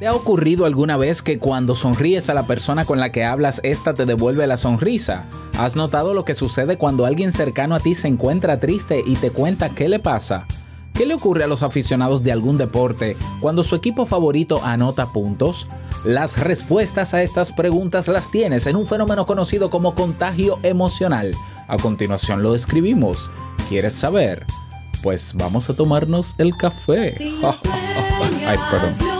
¿Te ha ocurrido alguna vez que cuando sonríes a la persona con la que hablas, esta te devuelve la sonrisa? ¿Has notado lo que sucede cuando alguien cercano a ti se encuentra triste y te cuenta qué le pasa? ¿Qué le ocurre a los aficionados de algún deporte cuando su equipo favorito anota puntos? Las respuestas a estas preguntas las tienes en un fenómeno conocido como contagio emocional. A continuación lo describimos. ¿Quieres saber? Pues vamos a tomarnos el café. Ay, perdón.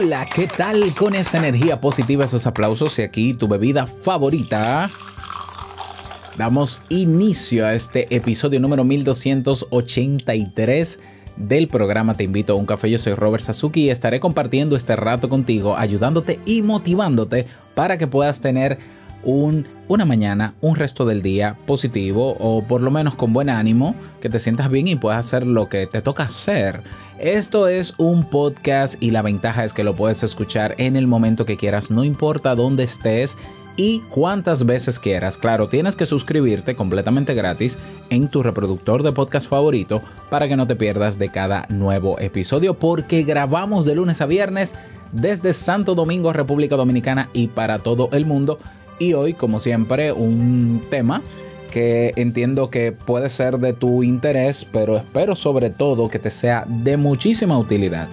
Hola, ¿qué tal con esa energía positiva, esos aplausos y aquí tu bebida favorita? Damos inicio a este episodio número 1283 del programa Te invito a un café. Yo soy Robert Sasuki y estaré compartiendo este rato contigo, ayudándote y motivándote para que puedas tener un, una mañana, un resto del día positivo o por lo menos con buen ánimo, que te sientas bien y puedas hacer lo que te toca hacer. Esto es un podcast y la ventaja es que lo puedes escuchar en el momento que quieras, no importa dónde estés y cuántas veces quieras. Claro, tienes que suscribirte completamente gratis en tu reproductor de podcast favorito para que no te pierdas de cada nuevo episodio porque grabamos de lunes a viernes desde Santo Domingo, República Dominicana y para todo el mundo. Y hoy, como siempre, un tema que entiendo que puede ser de tu interés, pero espero sobre todo que te sea de muchísima utilidad.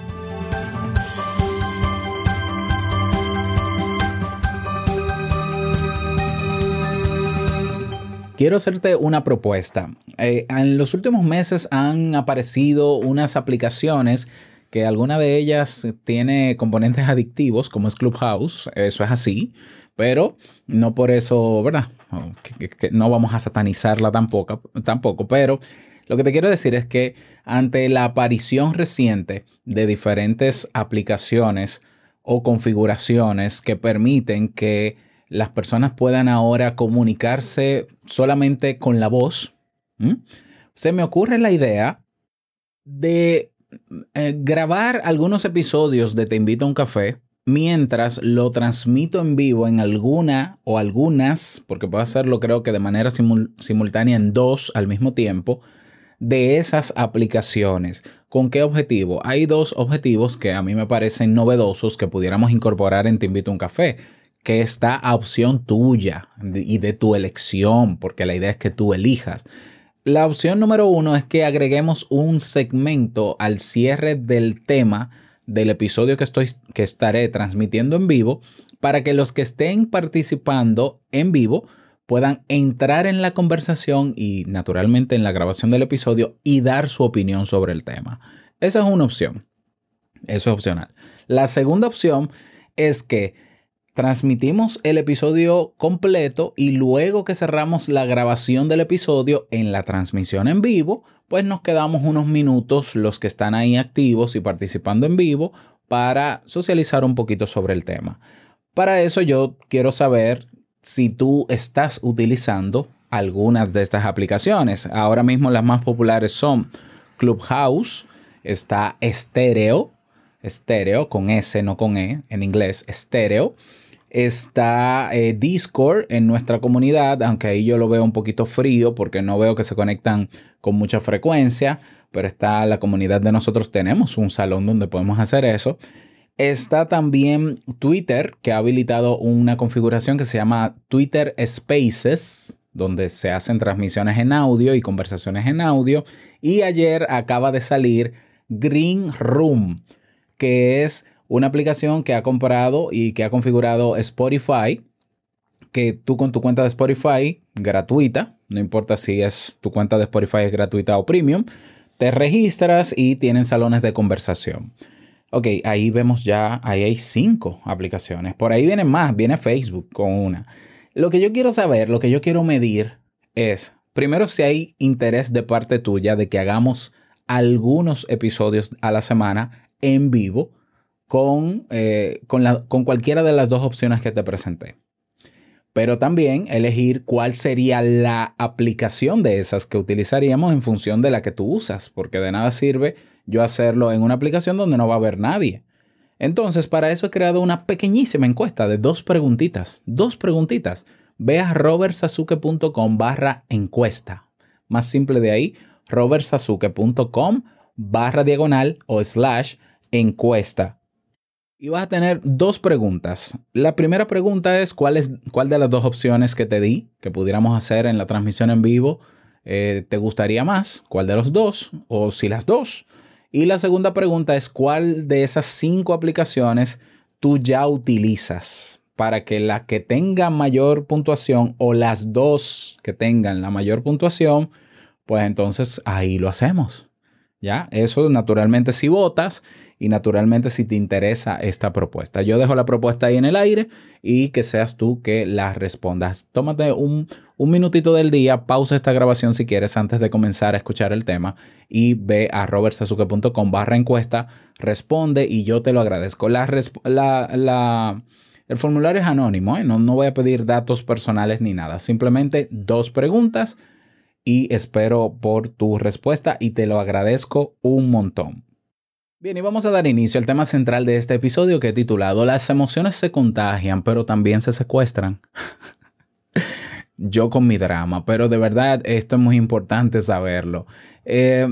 Quiero hacerte una propuesta. Eh, en los últimos meses han aparecido unas aplicaciones que alguna de ellas tiene componentes adictivos, como es Clubhouse, eso es así, pero no por eso, ¿verdad? no vamos a satanizarla tampoco, tampoco, pero lo que te quiero decir es que ante la aparición reciente de diferentes aplicaciones o configuraciones que permiten que las personas puedan ahora comunicarse solamente con la voz, se me ocurre la idea de eh, grabar algunos episodios de Te invito a un café mientras lo transmito en vivo en alguna o algunas, porque puedo hacerlo creo que de manera simultánea en dos al mismo tiempo, de esas aplicaciones. ¿Con qué objetivo? Hay dos objetivos que a mí me parecen novedosos que pudiéramos incorporar en Te invito a un café, que está a opción tuya y de tu elección, porque la idea es que tú elijas. La opción número uno es que agreguemos un segmento al cierre del tema del episodio que, estoy, que estaré transmitiendo en vivo para que los que estén participando en vivo puedan entrar en la conversación y naturalmente en la grabación del episodio y dar su opinión sobre el tema. Esa es una opción. Eso es opcional. La segunda opción es que transmitimos el episodio completo y luego que cerramos la grabación del episodio en la transmisión en vivo, pues nos quedamos unos minutos los que están ahí activos y participando en vivo para socializar un poquito sobre el tema. Para eso yo quiero saber si tú estás utilizando algunas de estas aplicaciones. Ahora mismo las más populares son Clubhouse, está Stereo, Stereo con S, no con E, en inglés, Stereo está eh, Discord en nuestra comunidad, aunque ahí yo lo veo un poquito frío porque no veo que se conectan con mucha frecuencia, pero está la comunidad de nosotros, tenemos un salón donde podemos hacer eso. Está también Twitter, que ha habilitado una configuración que se llama Twitter Spaces, donde se hacen transmisiones en audio y conversaciones en audio. Y ayer acaba de salir Green Room, que es una aplicación que ha comprado y que ha configurado Spotify, que tú con tu cuenta de Spotify gratuita, no importa si es tu cuenta de Spotify es gratuita o premium, te registras y tienen salones de conversación. Ok, ahí vemos ya, ahí hay cinco aplicaciones. Por ahí vienen más, viene Facebook con una. Lo que yo quiero saber, lo que yo quiero medir es, primero, si hay interés de parte tuya de que hagamos algunos episodios a la semana en vivo con, eh, con, con cualquiera de las dos opciones que te presenté. Pero también elegir cuál sería la aplicación de esas que utilizaríamos en función de la que tú usas, porque de nada sirve yo hacerlo en una aplicación donde no va a haber nadie. Entonces, para eso he creado una pequeñísima encuesta de dos preguntitas. Dos preguntitas. Ve a robertsazuke.com barra encuesta. Más simple de ahí, robertsazuke.com barra diagonal o slash encuesta. Y vas a tener dos preguntas. La primera pregunta es cuál, de las dos opciones que te di, que pudiéramos hacer en la transmisión en vivo, eh, te gustaría más, cuál de los dos, o si las dos. Y la segunda pregunta es cuál de esas cinco aplicaciones tú ya utilizas para que la que tenga mayor puntuación o las dos que tengan la mayor puntuación, pues entonces ahí lo hacemos. ¿Ya? Eso naturalmente si votas y naturalmente si te interesa esta propuesta. Yo dejo la propuesta ahí en el aire y que seas tú que la respondas. Tómate un, un minutito del día, pausa esta grabación si quieres antes de comenzar a escuchar el tema y ve a robertsazuke.com barra encuesta, responde y yo te lo agradezco. La, la, el formulario es anónimo, ¿eh? no, no voy a pedir datos personales ni nada, simplemente dos preguntas y espero por tu respuesta y te lo agradezco un montón. Bien, y vamos a dar inicio al tema central de este episodio que he titulado Las emociones se contagian, pero también se secuestran. Yo con mi drama, pero de verdad esto es muy importante saberlo. Eh,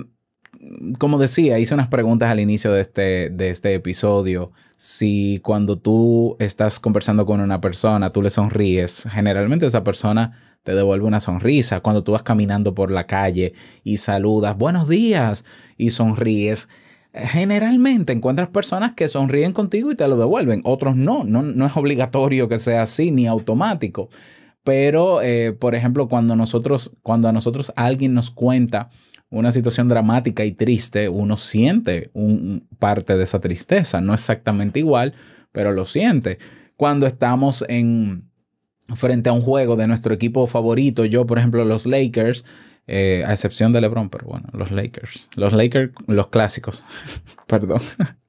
como decía, hice unas preguntas al inicio de este, de este episodio. Si cuando tú estás conversando con una persona, tú le sonríes, generalmente esa persona te devuelve una sonrisa. Cuando tú vas caminando por la calle y saludas, buenos días, y sonríes, generalmente encuentras personas que sonríen contigo y te lo devuelven. Otros no, no, es obligatorio que sea así ni automático. Pero, eh, por ejemplo, cuando nosotros, cuando a nosotros alguien nos cuenta una situación dramática y triste, uno siente un, parte de esa tristeza. No exactamente igual, pero lo siente. Cuando estamos en frente a un juego de nuestro equipo favorito, yo, por ejemplo, los Lakers, eh, a excepción de LeBron, pero bueno, los Lakers. Los Lakers, los clásicos, perdón.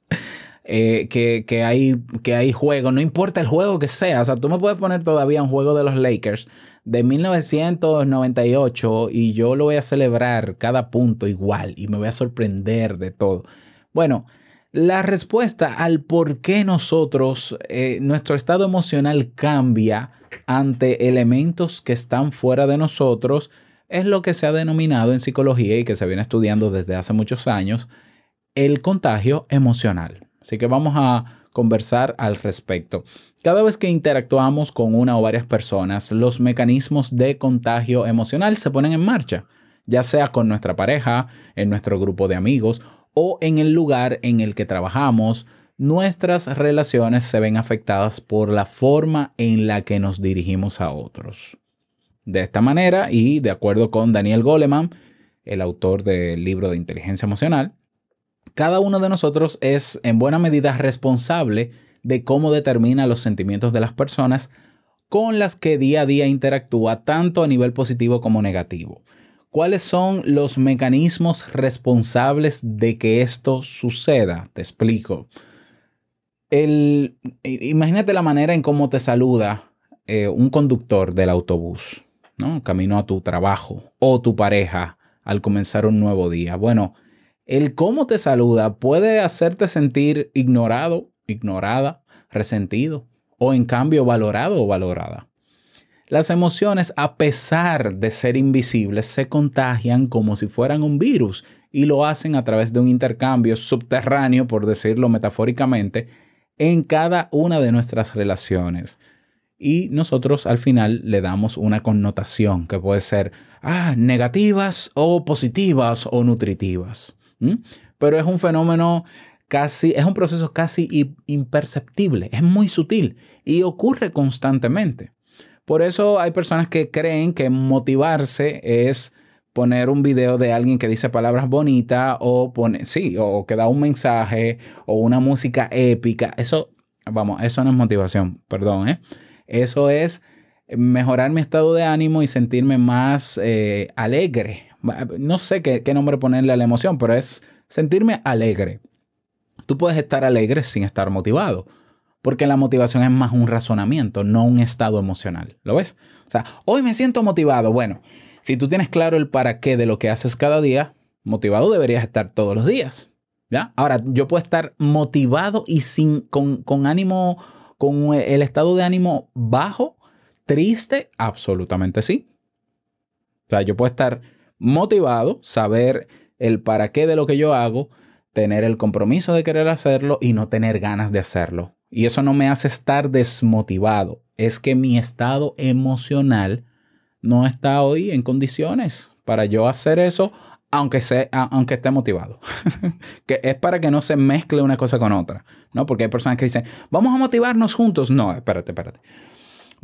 Eh, que, hay, que hay juego, no importa el juego que sea, o sea, tú me puedes poner todavía un juego de los Lakers de 1998 y yo lo voy a celebrar cada punto igual y me voy a sorprender de todo. Bueno, la respuesta al por qué nosotros, eh, nuestro estado emocional cambia ante elementos que están fuera de nosotros, es lo que se ha denominado en psicología y que se viene estudiando desde hace muchos años, el contagio emocional. Así que vamos a conversar al respecto. Cada vez que interactuamos con una o varias personas, los mecanismos de contagio emocional se ponen en marcha, ya sea con nuestra pareja, en nuestro grupo de amigos o en el lugar en el que trabajamos, nuestras relaciones se ven afectadas por la forma en la que nos dirigimos a otros. De esta manera, y de acuerdo con Daniel Goleman, el autor del libro de inteligencia emocional, cada uno de nosotros es en buena medida responsable de cómo determina los sentimientos de las personas con las que día a día interactúa tanto a nivel positivo como negativo. ¿Cuáles son los mecanismos responsables de que esto suceda? Te explico. El, imagínate la manera en cómo te saluda eh, un conductor del autobús. ¿no? Camino a tu trabajo o tu pareja al comenzar un nuevo día. Bueno, el cómo te saluda puede hacerte sentir ignorado, ignorada, resentido o en cambio valorado o valorada. Las emociones, a pesar de ser invisibles, se contagian como si fueran un virus y lo hacen a través de un intercambio subterráneo, por decirlo metafóricamente, en cada una de nuestras relaciones y nosotros al final le damos una connotación que puede ser ah, negativas o positivas o nutritivas. Pero es un fenómeno casi, es un proceso casi imperceptible, es muy sutil y ocurre constantemente. Por eso hay personas que creen que motivarse es poner un video de alguien que dice palabras bonitas o pone, sí, o que da un mensaje o una música épica. Eso, vamos, eso no es motivación, perdón, ¿eh? Eso es mejorar mi estado de ánimo y sentirme más eh, alegre. No sé qué, qué nombre ponerle a la emoción, pero es sentirme alegre. Tú puedes estar alegre sin estar motivado, porque la motivación es más un razonamiento, no un estado emocional. ¿Lo ves? O sea, hoy me siento motivado. Bueno, si tú tienes claro el para qué de lo que haces cada día, motivado deberías estar todos los días. ¿Ya? Ahora, yo puedo estar motivado y sin, con, con ánimo, con el estado de ánimo bajo, triste, absolutamente sí. O sea, yo puedo estar motivado, saber el para qué de lo que yo hago, tener el compromiso de querer hacerlo y no tener ganas de hacerlo. Y eso no me hace estar desmotivado. Es que mi estado emocional no está hoy en condiciones para yo hacer eso, aunque, sea, aunque esté motivado. que es para que no se mezcle una cosa con otra, ¿no? Porque hay personas que dicen, vamos a motivarnos juntos. No, espérate, espérate.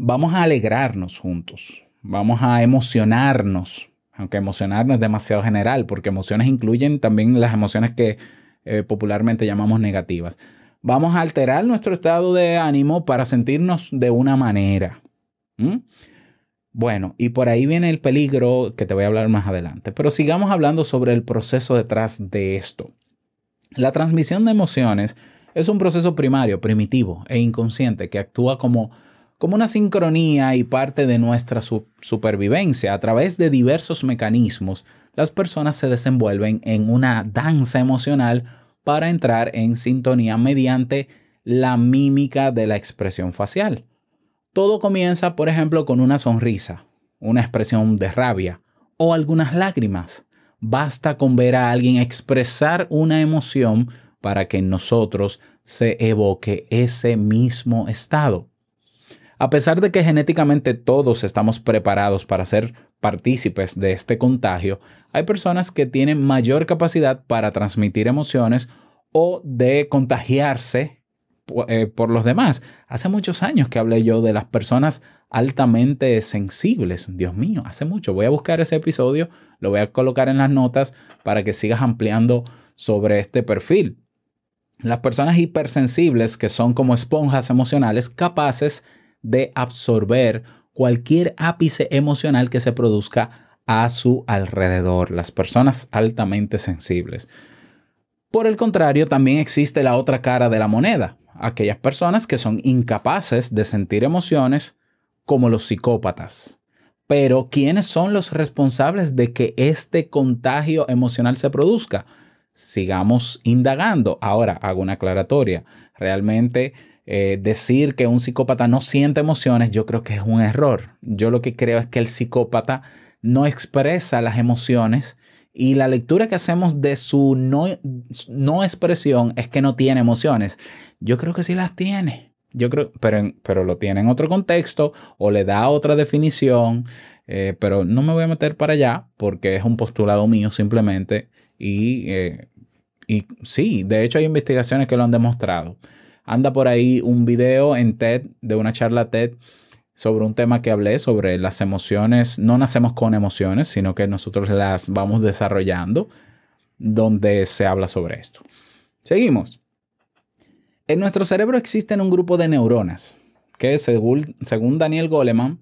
Vamos a alegrarnos juntos. Vamos a emocionarnos. Aunque emocionarnos es demasiado general, porque emociones incluyen también las emociones que eh, popularmente llamamos negativas. Vamos a alterar nuestro estado de ánimo para sentirnos de una manera. Bueno, y por ahí viene el peligro que te voy a hablar más adelante. Pero sigamos hablando sobre el proceso detrás de esto. La transmisión de emociones es un proceso primario, primitivo e inconsciente que actúa como, como una sincronía y parte de nuestra supervivencia. A través de diversos mecanismos, las personas se desenvuelven en una danza emocional para entrar en sintonía mediante la mímica de la expresión facial. Todo comienza, por ejemplo, con una sonrisa, una expresión de rabia o algunas lágrimas. Basta con ver a alguien expresar una emoción para que en nosotros se evoque ese mismo estado. A pesar de que genéticamente todos estamos preparados para ser partícipes de este contagio, hay personas que tienen mayor capacidad para transmitir emociones o de contagiarse eh, por los demás. Hace muchos años que hablé yo de las personas altamente sensibles. Dios mío, hace mucho. Voy a buscar ese episodio, lo voy a colocar en las notas para que sigas ampliando sobre este perfil. Las personas hipersensibles, que son como esponjas emocionales, capaces absorber cualquier ápice emocional que se produzca a su alrededor. Las personas altamente sensibles. Por el contrario, también existe la otra cara de la moneda, aquellas personas que son incapaces de sentir emociones como los psicópatas. Pero, ¿quiénes son los responsables de que este contagio emocional se produzca? Sigamos indagando. Ahora, hago una aclaratoria. Realmente eh, decir que un psicópata no siente emociones, yo creo que es un error. Yo lo que creo es que el psicópata no expresa las emociones y la lectura que hacemos de su no, no expresión es que no tiene emociones. Yo creo que sí las tiene. Yo creo, pero, pero lo tiene en otro contexto o le da otra definición. Eh, pero no me voy a meter para allá porque es un postulado mío simplemente. Y, eh, y sí, de hecho hay investigaciones que lo han demostrado. Anda por ahí un video en TED, de una charla TED, sobre un tema que hablé, sobre las emociones. No nacemos con emociones, sino que nosotros las vamos desarrollando, donde se habla sobre esto. Seguimos. En nuestro cerebro existen un grupo de neuronas que, según, según Daniel Goleman,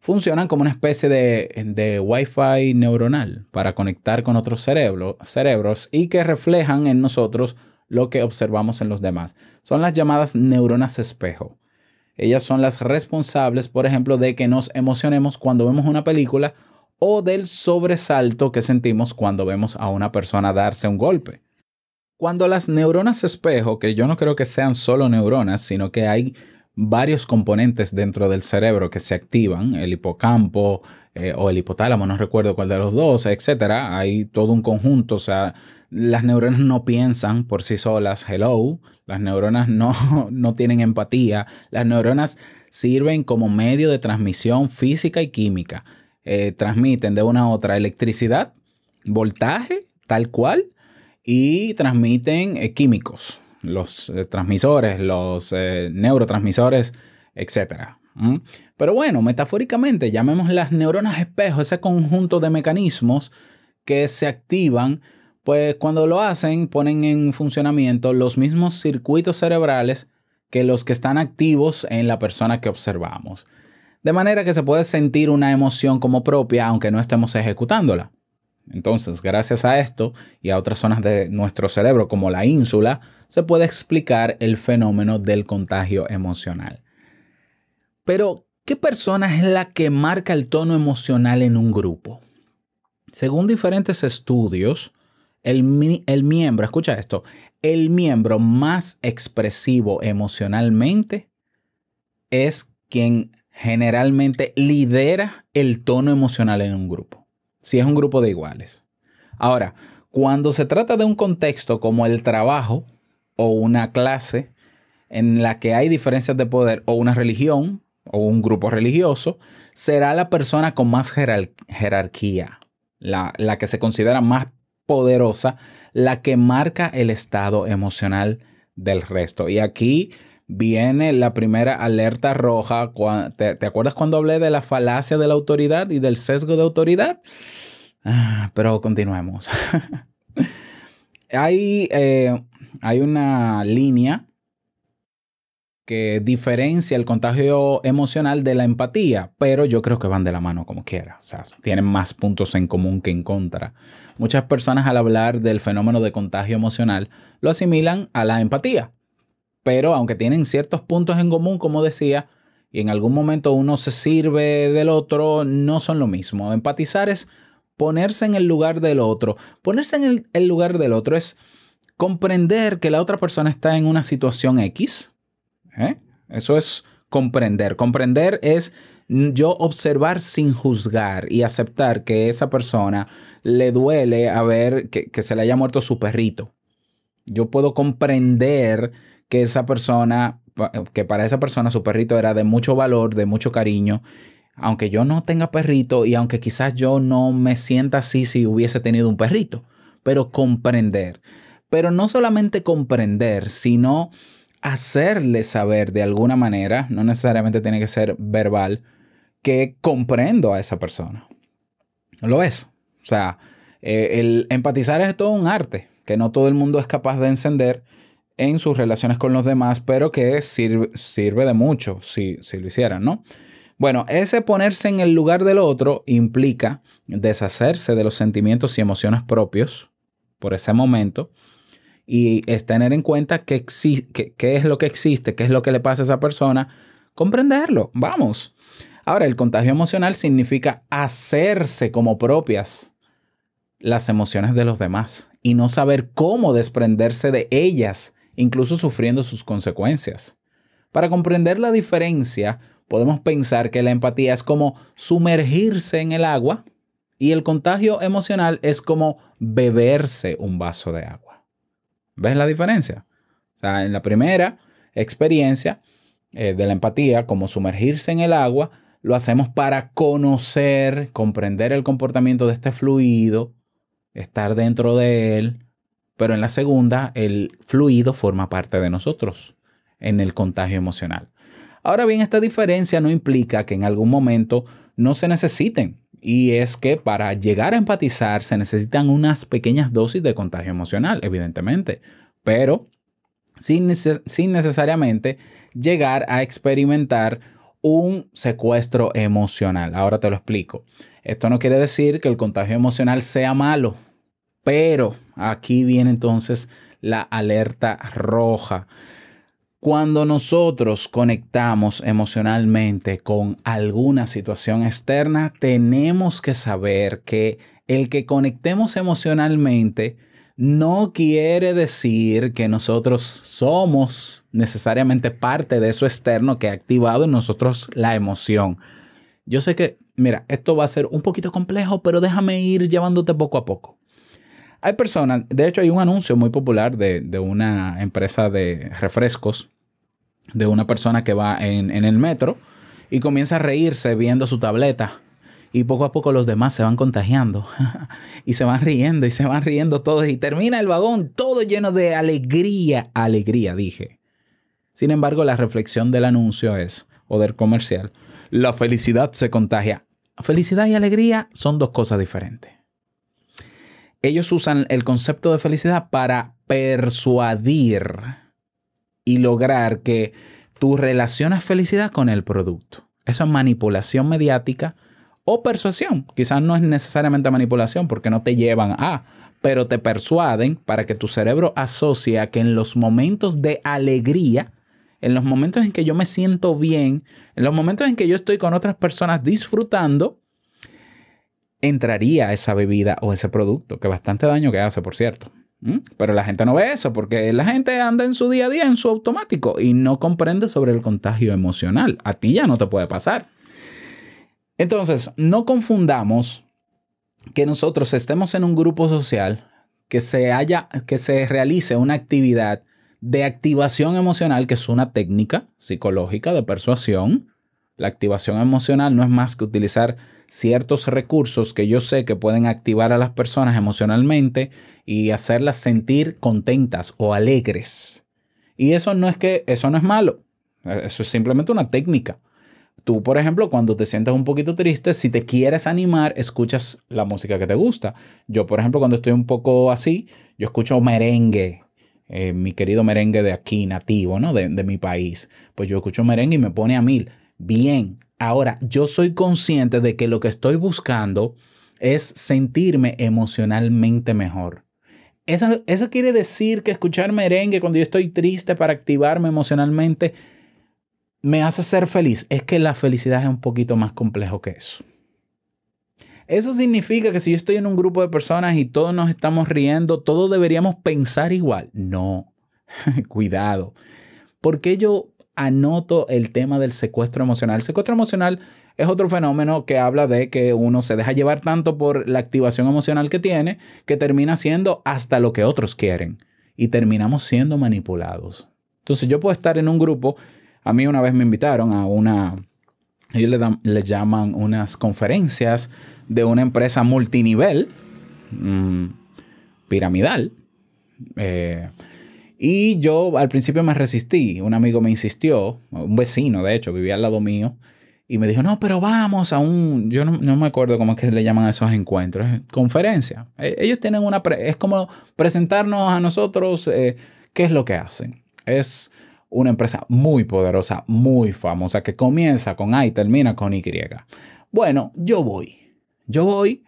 funcionan como una especie de, de Wi-Fi neuronal para conectar con otros cerebros y que reflejan en nosotros lo que observamos en los demás. Son las llamadas neuronas espejo. Ellas son las responsables, por ejemplo, de que nos emocionemos cuando vemos una película o del sobresalto que sentimos cuando vemos a una persona darse un golpe. Cuando las neuronas espejo, que yo no creo que sean solo neuronas, sino que hay varios componentes dentro del cerebro que se activan, el hipocampo eh, o el hipotálamo, no recuerdo cuál de los dos, etcétera. Hay todo un conjunto, o sea, las neuronas no piensan por sí solas, hello, las neuronas no, no tienen empatía, las neuronas sirven como medio de transmisión física y química. Eh, transmiten de una a otra electricidad, voltaje, tal cual, y transmiten eh, químicos, los eh, transmisores, los neurotransmisores, etc. Pero bueno, metafóricamente llamemos las neuronas espejo, ese conjunto de mecanismos que se activan, pues cuando lo hacen ponen en funcionamiento los mismos circuitos cerebrales que los que están activos en la persona que observamos. De manera que se puede sentir una emoción como propia aunque no estemos ejecutándola. Entonces, gracias a esto y a otras zonas de nuestro cerebro como la ínsula, se puede explicar el fenómeno del contagio emocional. Pero, ¿qué persona es la que marca el tono emocional en un grupo? Según diferentes estudios, el, el miembro, escucha esto, el miembro más expresivo emocionalmente es quien generalmente lidera el tono emocional en un grupo si es un grupo de iguales. Ahora, cuando se trata de un contexto como el trabajo o una clase en la que hay diferencias de poder o una religión o un grupo religioso, será la persona con más jerarquía, la, la que se considera más poderosa, la que marca el estado emocional del resto. Y aquí viene la primera alerta roja. ¿Te, acuerdas cuando hablé de la falacia de la autoridad y del sesgo de autoridad? Ah, pero continuemos. hay, eh, hay una línea que diferencia el contagio emocional de la empatía, pero yo creo que van de la mano como quiera. O sea, tienen más puntos en común que en contra. Muchas personas al hablar del fenómeno de contagio emocional lo asimilan a la empatía pero aunque tienen ciertos puntos en común, como decía, y en algún momento uno se sirve del otro, no son lo mismo. Empatizar es ponerse en el lugar del otro. Ponerse en el, lugar del otro es comprender que la otra persona está en una situación X. ¿eh? Eso es comprender. Comprender es yo observar sin juzgar y aceptar que esa persona le duele a ver que, que se le haya muerto su perrito. Yo puedo comprender que esa persona, que para esa persona su perrito era de mucho valor, de mucho cariño, aunque yo no tenga perrito y aunque quizás yo no me sienta así si hubiese tenido un perrito, pero comprender. Pero no solamente comprender, sino hacerle saber de alguna manera, no necesariamente tiene que ser verbal, que comprendo a esa persona. Lo es. O sea, eh, el empatizar es todo un arte que no todo el mundo es capaz de encender en sus relaciones con los demás, pero que sirve, de mucho si, si lo hicieran, ¿no? Bueno, ese ponerse en el lugar del otro implica deshacerse de los sentimientos y emociones propios por ese momento y es tener en cuenta qué, es lo que existe, qué es lo que le pasa a esa persona, comprenderlo, vamos. Ahora, el contagio emocional significa hacerse como propias las emociones de los demás y no saber cómo desprenderse de ellas incluso sufriendo sus consecuencias. Para comprender la diferencia, podemos pensar que la empatía es como sumergirse en el agua y el contagio emocional es como beberse un vaso de agua. ¿Ves la diferencia? O sea, en la primera experiencia eh, de la empatía, como sumergirse en el agua, lo hacemos para conocer, comprender el comportamiento de este fluido, estar dentro de él, pero en la segunda, el fluido forma parte de nosotros en el contagio emocional. Ahora bien, esta diferencia no implica que en algún momento no se necesiten. Y es que para llegar a empatizar se necesitan unas pequeñas dosis de contagio emocional, evidentemente, pero sin, necesariamente llegar a experimentar un secuestro emocional. Ahora te lo explico. Esto no quiere decir que el contagio emocional sea malo, pero aquí viene entonces la alerta roja. Cuando nosotros conectamos emocionalmente con alguna situación externa, tenemos que saber que el que conectemos emocionalmente no quiere decir que nosotros somos necesariamente parte de eso externo que ha activado en nosotros la emoción. Yo sé que, mira, esto va a ser un poquito complejo, pero déjame ir llevándote poco a poco. Hay personas, de hecho hay un anuncio muy popular de, una empresa de refrescos, de una persona que va en, el metro y comienza a reírse viendo su tableta y poco a poco los demás se van contagiando y se van riendo y se van riendo todos y termina el vagón todo lleno de alegría, alegría, dije. Sin embargo, la reflexión del anuncio es, o del comercial, la felicidad se contagia. Felicidad y alegría son dos cosas diferentes. Ellos usan el concepto de felicidad para persuadir y lograr que tú relaciones felicidad con el producto. Eso es manipulación mediática o persuasión. Quizás no es necesariamente manipulación porque no te llevan a, pero te persuaden para que tu cerebro asocie que en los momentos de alegría, en los momentos en que yo me siento bien, en los momentos en que yo estoy con otras personas disfrutando, entraría esa bebida o ese producto, que bastante daño que hace, por cierto. ¿Mm? Pero la gente no ve eso porque la gente anda en su día a día, en su automático y no comprende sobre el contagio emocional. A ti ya no te puede pasar. Entonces, no confundamos que nosotros estemos en un grupo social, que se haya, que se realice una actividad de activación emocional, que es una técnica psicológica de persuasión. La activación emocional no es más que utilizar ciertos recursos que yo sé que pueden activar a las personas emocionalmente y hacerlas sentir contentas o alegres. Y eso no es que eso no es malo. Eso es simplemente una técnica. Tú, por ejemplo, cuando te sientas un poquito triste, si te quieres animar, escuchas la música que te gusta. Yo, por ejemplo, cuando estoy un poco así, yo escucho merengue, eh, mi querido merengue de aquí, nativo, ¿no? De, de mi país. Pues yo escucho merengue y me pone a mil. Bien, ahora yo soy consciente de que lo que estoy buscando es sentirme emocionalmente mejor. Eso, eso quiere decir que escuchar merengue cuando yo estoy triste para activarme emocionalmente me hace ser feliz. Es que la felicidad es un poquito más complejo que eso. Eso significa que si yo estoy en un grupo de personas y todos nos estamos riendo, todos deberíamos pensar igual. No, cuidado. Porque yo anoto el tema del secuestro emocional. El secuestro emocional es otro fenómeno que habla de que uno se deja llevar tanto por la activación emocional que tiene que termina siendo hasta lo que otros quieren y terminamos siendo manipulados. Entonces yo puedo estar en un grupo a mí una vez me invitaron a una, ellos le, llaman unas conferencias de una empresa multinivel, mm, piramidal. Eh, y yo al principio me resistí. Un amigo me insistió, un vecino de hecho, vivía al lado mío. Y me dijo, no, pero vamos a un, yo no, me acuerdo cómo es que le llaman a esos encuentros, conferencia. E, ellos tienen una, es como presentarnos a nosotros eh, qué es lo que hacen. Es una empresa muy poderosa, muy famosa, que comienza con A y termina con Y. Bueno, yo voy. Yo voy.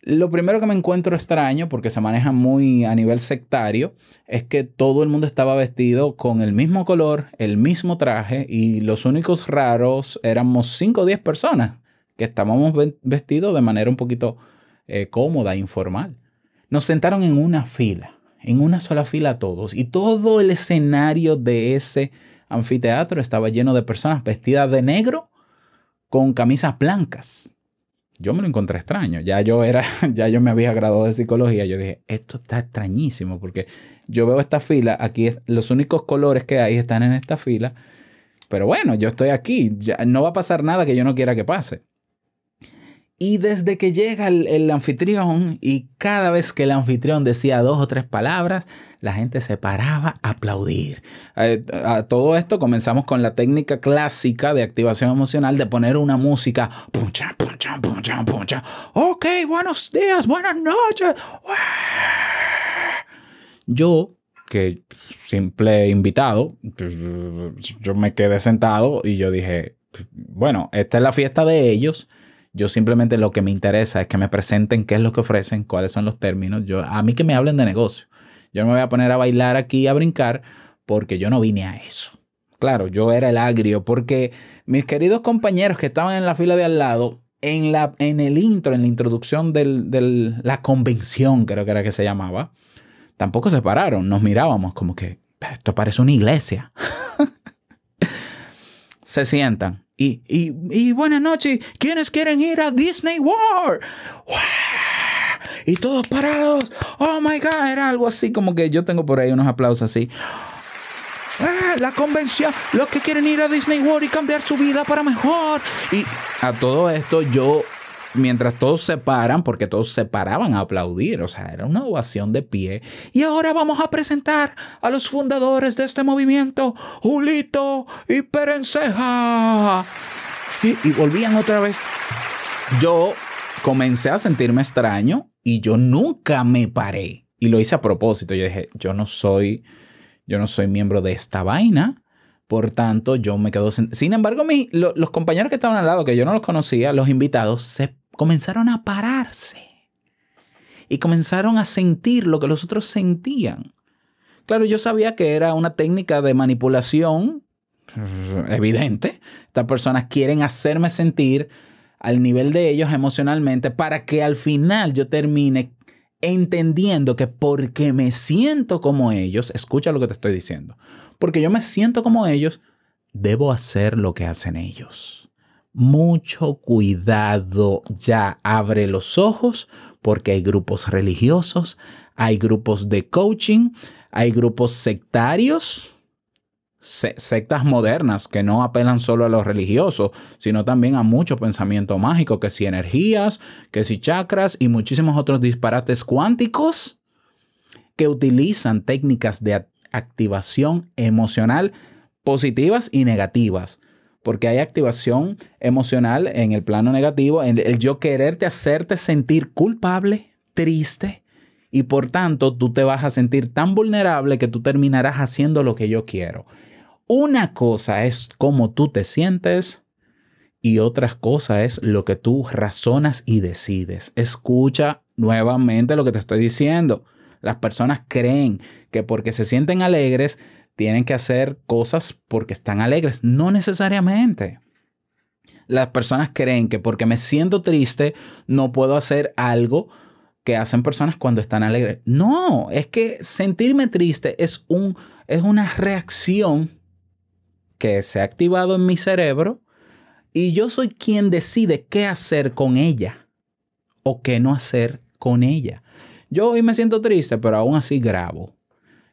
Lo primero que me encuentro extraño, porque se maneja muy a nivel sectario, es que todo el mundo estaba vestido con el mismo color, el mismo traje, y los únicos raros éramos 5 o 10 personas que estábamos vestidos de manera un poquito eh, cómoda, informal. Nos sentaron en una fila en una sola fila todos. Y todo el escenario de ese anfiteatro estaba lleno de personas vestidas de negro con camisas blancas. Yo me lo encontré extraño. Ya yo era, ya yo me había graduado de psicología. Yo dije, esto está extrañísimo porque yo veo esta fila, aquí los únicos colores que hay están en esta fila. Pero bueno, yo estoy aquí. Ya, no va a pasar nada que yo no quiera que pase. Y desde que llega el, anfitrión y cada vez que el anfitrión decía dos o tres palabras, la gente se paraba a aplaudir. A todo esto comenzamos con la técnica clásica de activación emocional de poner una música. Puncha, puncha, puncha, puncha. Ok, buenos días, buenas noches. Yo, que simple invitado, yo me quedé sentado y yo dije, bueno, esta es la fiesta de ellos yo simplemente lo que me interesa es que me presenten qué es lo que ofrecen, cuáles son los términos. Yo, a mí que me hablen de negocio. Yo no me voy a poner a bailar aquí, a brincar, porque yo no vine a eso. Claro, yo era el agrio, porque mis queridos compañeros que estaban en la fila de al lado, en, la, en el intro, en la introducción de la convención, creo que era que se llamaba, tampoco se pararon, nos mirábamos como que esto parece una iglesia. se sientan y, y, buenas noches, ¿quiénes quieren ir a Disney World? Y todos parados. Oh my God, era algo así como que yo tengo por ahí unos aplausos así. Ah, la convención, los que quieren ir a Disney World y cambiar su vida para mejor. Y a todo esto yo mientras todos se paran, porque todos se paraban a aplaudir, o sea, era una ovación de pie. Y ahora vamos a presentar a los fundadores de este movimiento, Julito y Perenceja. Y, y volvían otra vez. Yo comencé a sentirme extraño y yo nunca me paré. Y lo hice a propósito. Yo dije, yo no soy, yo no soy miembro de esta vaina. Por tanto, yo me quedo... Sin, sin embargo, los compañeros que estaban al lado, que yo no los conocía, los invitados, se comenzaron a pararse. Y comenzaron a sentir lo que los otros sentían. Claro, yo sabía que era una técnica de manipulación evidente. Estas personas quieren hacerme sentir al nivel de ellos emocionalmente para que al final yo termine entendiendo que porque me siento como ellos, escucha lo que te estoy diciendo, porque yo me siento como ellos, debo hacer lo que hacen ellos. Mucho cuidado, ya abre los ojos porque hay grupos religiosos, hay grupos de coaching, hay grupos sectarios sectas modernas que no apelan solo a los religiosos, sino también a mucho pensamiento mágico, que si energías, que si chakras y muchísimos otros disparates cuánticos que utilizan técnicas de activación emocional positivas y negativas. Porque hay activación emocional en el plano negativo, en el yo quererte hacerte sentir culpable, triste, y por tanto tú te vas a sentir tan vulnerable que tú terminarás haciendo lo que yo quiero. Una cosa es cómo tú te sientes y otra cosa es lo que tú razonas y decides. Escucha nuevamente lo que te estoy diciendo. Las personas creen que porque se sienten alegres tienen que hacer cosas porque están alegres. No necesariamente. Las personas creen que porque me siento triste no puedo hacer algo que hacen personas cuando están alegres. No, es que sentirme triste es, un, es una reacción que se ha activado en mi cerebro y yo soy quien decide qué hacer con ella o qué no hacer con ella. Yo hoy me siento triste, pero aún así grabo.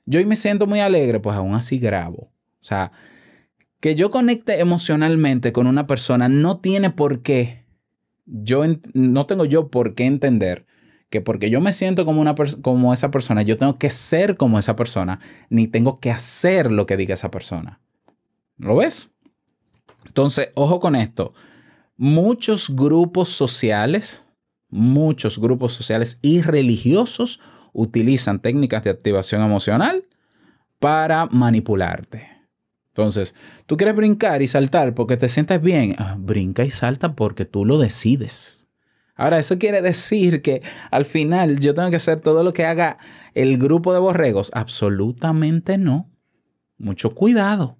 Yo hoy me siento muy alegre, pues aún así grabo. O sea, que yo conecte emocionalmente con una persona no tiene por qué. Yo no tengo yo por qué entender que porque yo me siento como, una como esa persona, yo tengo que ser como esa persona, ni tengo que hacer lo que diga esa persona. ¿Lo ves? Entonces, ojo con esto. Muchos grupos sociales, muchos grupos sociales y religiosos utilizan técnicas de activación emocional para manipularte. Entonces, tú quieres brincar y saltar porque te sientes bien. Ah, brinca y salta porque tú lo decides. Ahora, ¿eso quiere decir que al final yo tengo que hacer todo lo que haga el grupo de borregos? Absolutamente no. Mucho cuidado.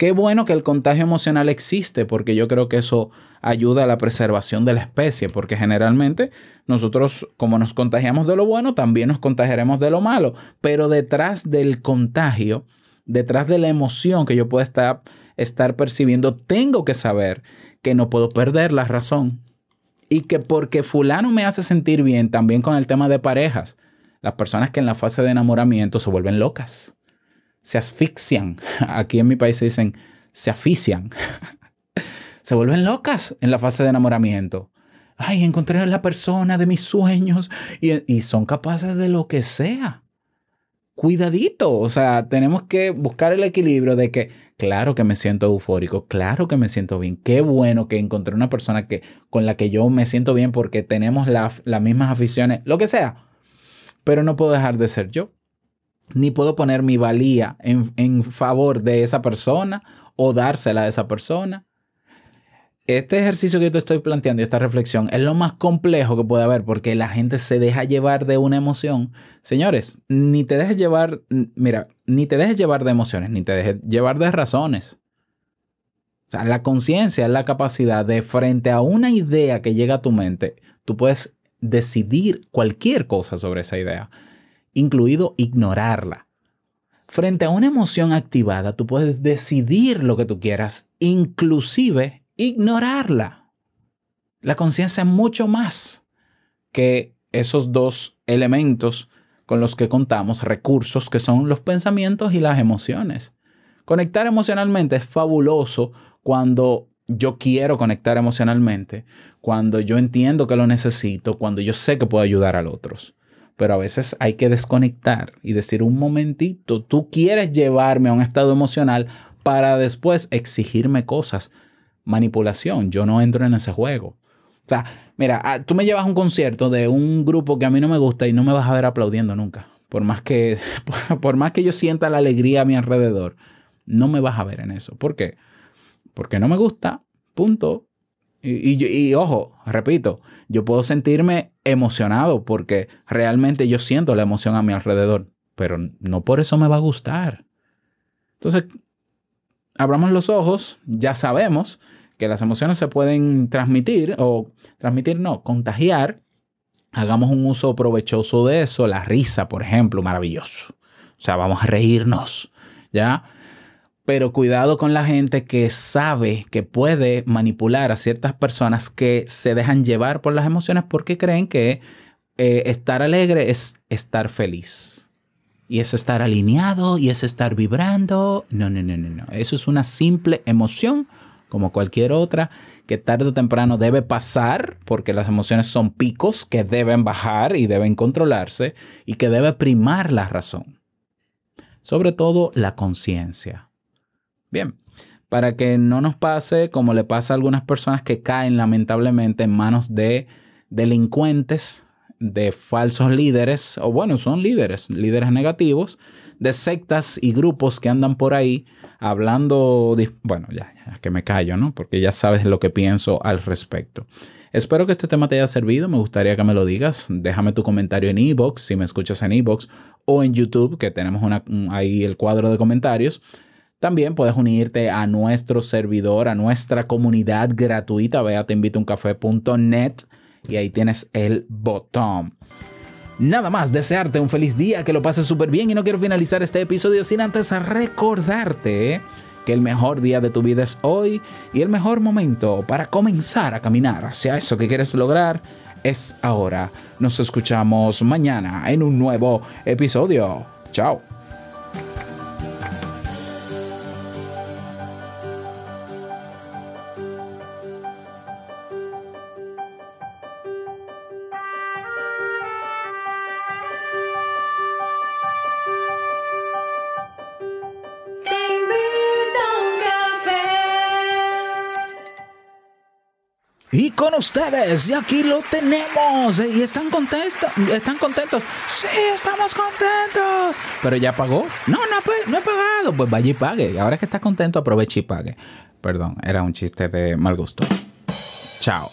Qué bueno que el contagio emocional existe, porque yo creo que eso ayuda a la preservación de la especie, porque generalmente nosotros, como nos contagiamos de lo bueno, también nos contagiaremos de lo malo. Pero detrás del contagio, detrás de la emoción que yo pueda estar, estar percibiendo, tengo que saber que no puedo perder la razón. Y que porque fulano me hace sentir bien, también con el tema de parejas, las personas que en la fase de enamoramiento se vuelven locas se asfixian. Aquí en mi país se dicen se asfixian. se vuelven locas en la fase de enamoramiento. Ay, encontré a la persona de mis sueños y, y son capaces de lo que sea. Cuidadito, o sea, tenemos que buscar el equilibrio de que, claro que me siento eufórico, claro que me siento bien, qué bueno que encontré una persona que, con la que yo me siento bien porque tenemos las mismas aficiones, lo que sea, pero no puedo dejar de ser yo ni puedo poner mi valía en, favor de esa persona o dársela a esa persona. Este ejercicio que yo te estoy planteando y esta reflexión es lo más complejo que puede haber porque la gente se deja llevar de una emoción. Señores, ni te dejes llevar, mira, ni te dejes llevar de emociones, ni te dejes llevar de razones. O sea, la conciencia es la capacidad de frente a una idea que llega a tu mente, tú puedes decidir cualquier cosa sobre esa idea incluido ignorarla. Frente a una emoción activada, tú puedes decidir lo que tú quieras, inclusive ignorarla. La conciencia es mucho más que esos dos elementos con los que contamos, recursos que son los pensamientos y las emociones. Conectar emocionalmente es fabuloso cuando yo quiero conectar emocionalmente, cuando yo entiendo que lo necesito, cuando yo sé que puedo ayudar a los otros. Pero a veces hay que desconectar y decir un momentito, tú quieres llevarme a un estado emocional para después exigirme cosas. Manipulación, yo no entro en ese juego. O sea, mira, ah, tú me llevas a un concierto de un grupo que a mí no me gusta y no me vas a ver aplaudiendo nunca. Por más que, por más que yo sienta la alegría a mi alrededor, no me vas a ver en eso. ¿Por qué? Porque no me gusta, punto. Y, y, ojo, repito, yo puedo sentirme emocionado porque realmente yo siento la emoción a mi alrededor, pero no por eso me va a gustar. Entonces, abramos los ojos, ya sabemos que las emociones se pueden transmitir o transmitir, no, contagiar. Hagamos un uso provechoso de eso. La risa, por ejemplo, maravilloso. O sea, vamos a reírnos, ¿ya? Pero cuidado con la gente que sabe que puede manipular a ciertas personas que se dejan llevar por las emociones porque creen que eh, estar alegre es estar feliz y es estar alineado y es estar vibrando. No, no, no, no, no. Eso es una simple emoción como cualquier otra que tarde o temprano debe pasar porque las emociones son picos que deben bajar y deben controlarse y que debe primar la razón. Sobre todo la conciencia. Bien, para que no nos pase como le pasa a algunas personas que caen lamentablemente en manos de delincuentes de falsos líderes, o bueno, son líderes, líderes negativos, de sectas y grupos que andan por ahí hablando, bueno, ya, ya, que me callo, ¿no? Porque ya sabes lo que pienso al respecto. Espero que este tema te haya servido, me gustaría que me lo digas, déjame tu comentario en iBox, si me escuchas en iBox o en YouTube, que tenemos ahí el cuadro de comentarios. También puedes unirte a nuestro servidor, a nuestra comunidad gratuita, ve a teinvitouncafé.net y ahí tienes el botón. Nada más, desearte un feliz día, que lo pases súper bien y no quiero finalizar este episodio sin antes recordarte que el mejor día de tu vida es hoy y el mejor momento para comenzar a caminar hacia eso que quieres lograr es ahora. Nos escuchamos mañana en un nuevo episodio. Chao. Ustedes, y aquí lo tenemos. ¿Y están contentos? ¿Están contentos? Sí, estamos contentos. Pero ya pagó. No, no, no he pagado. Pues vaya y pague. Ahora que está contento, aproveche y pague. Perdón, era un chiste de mal gusto. Chao.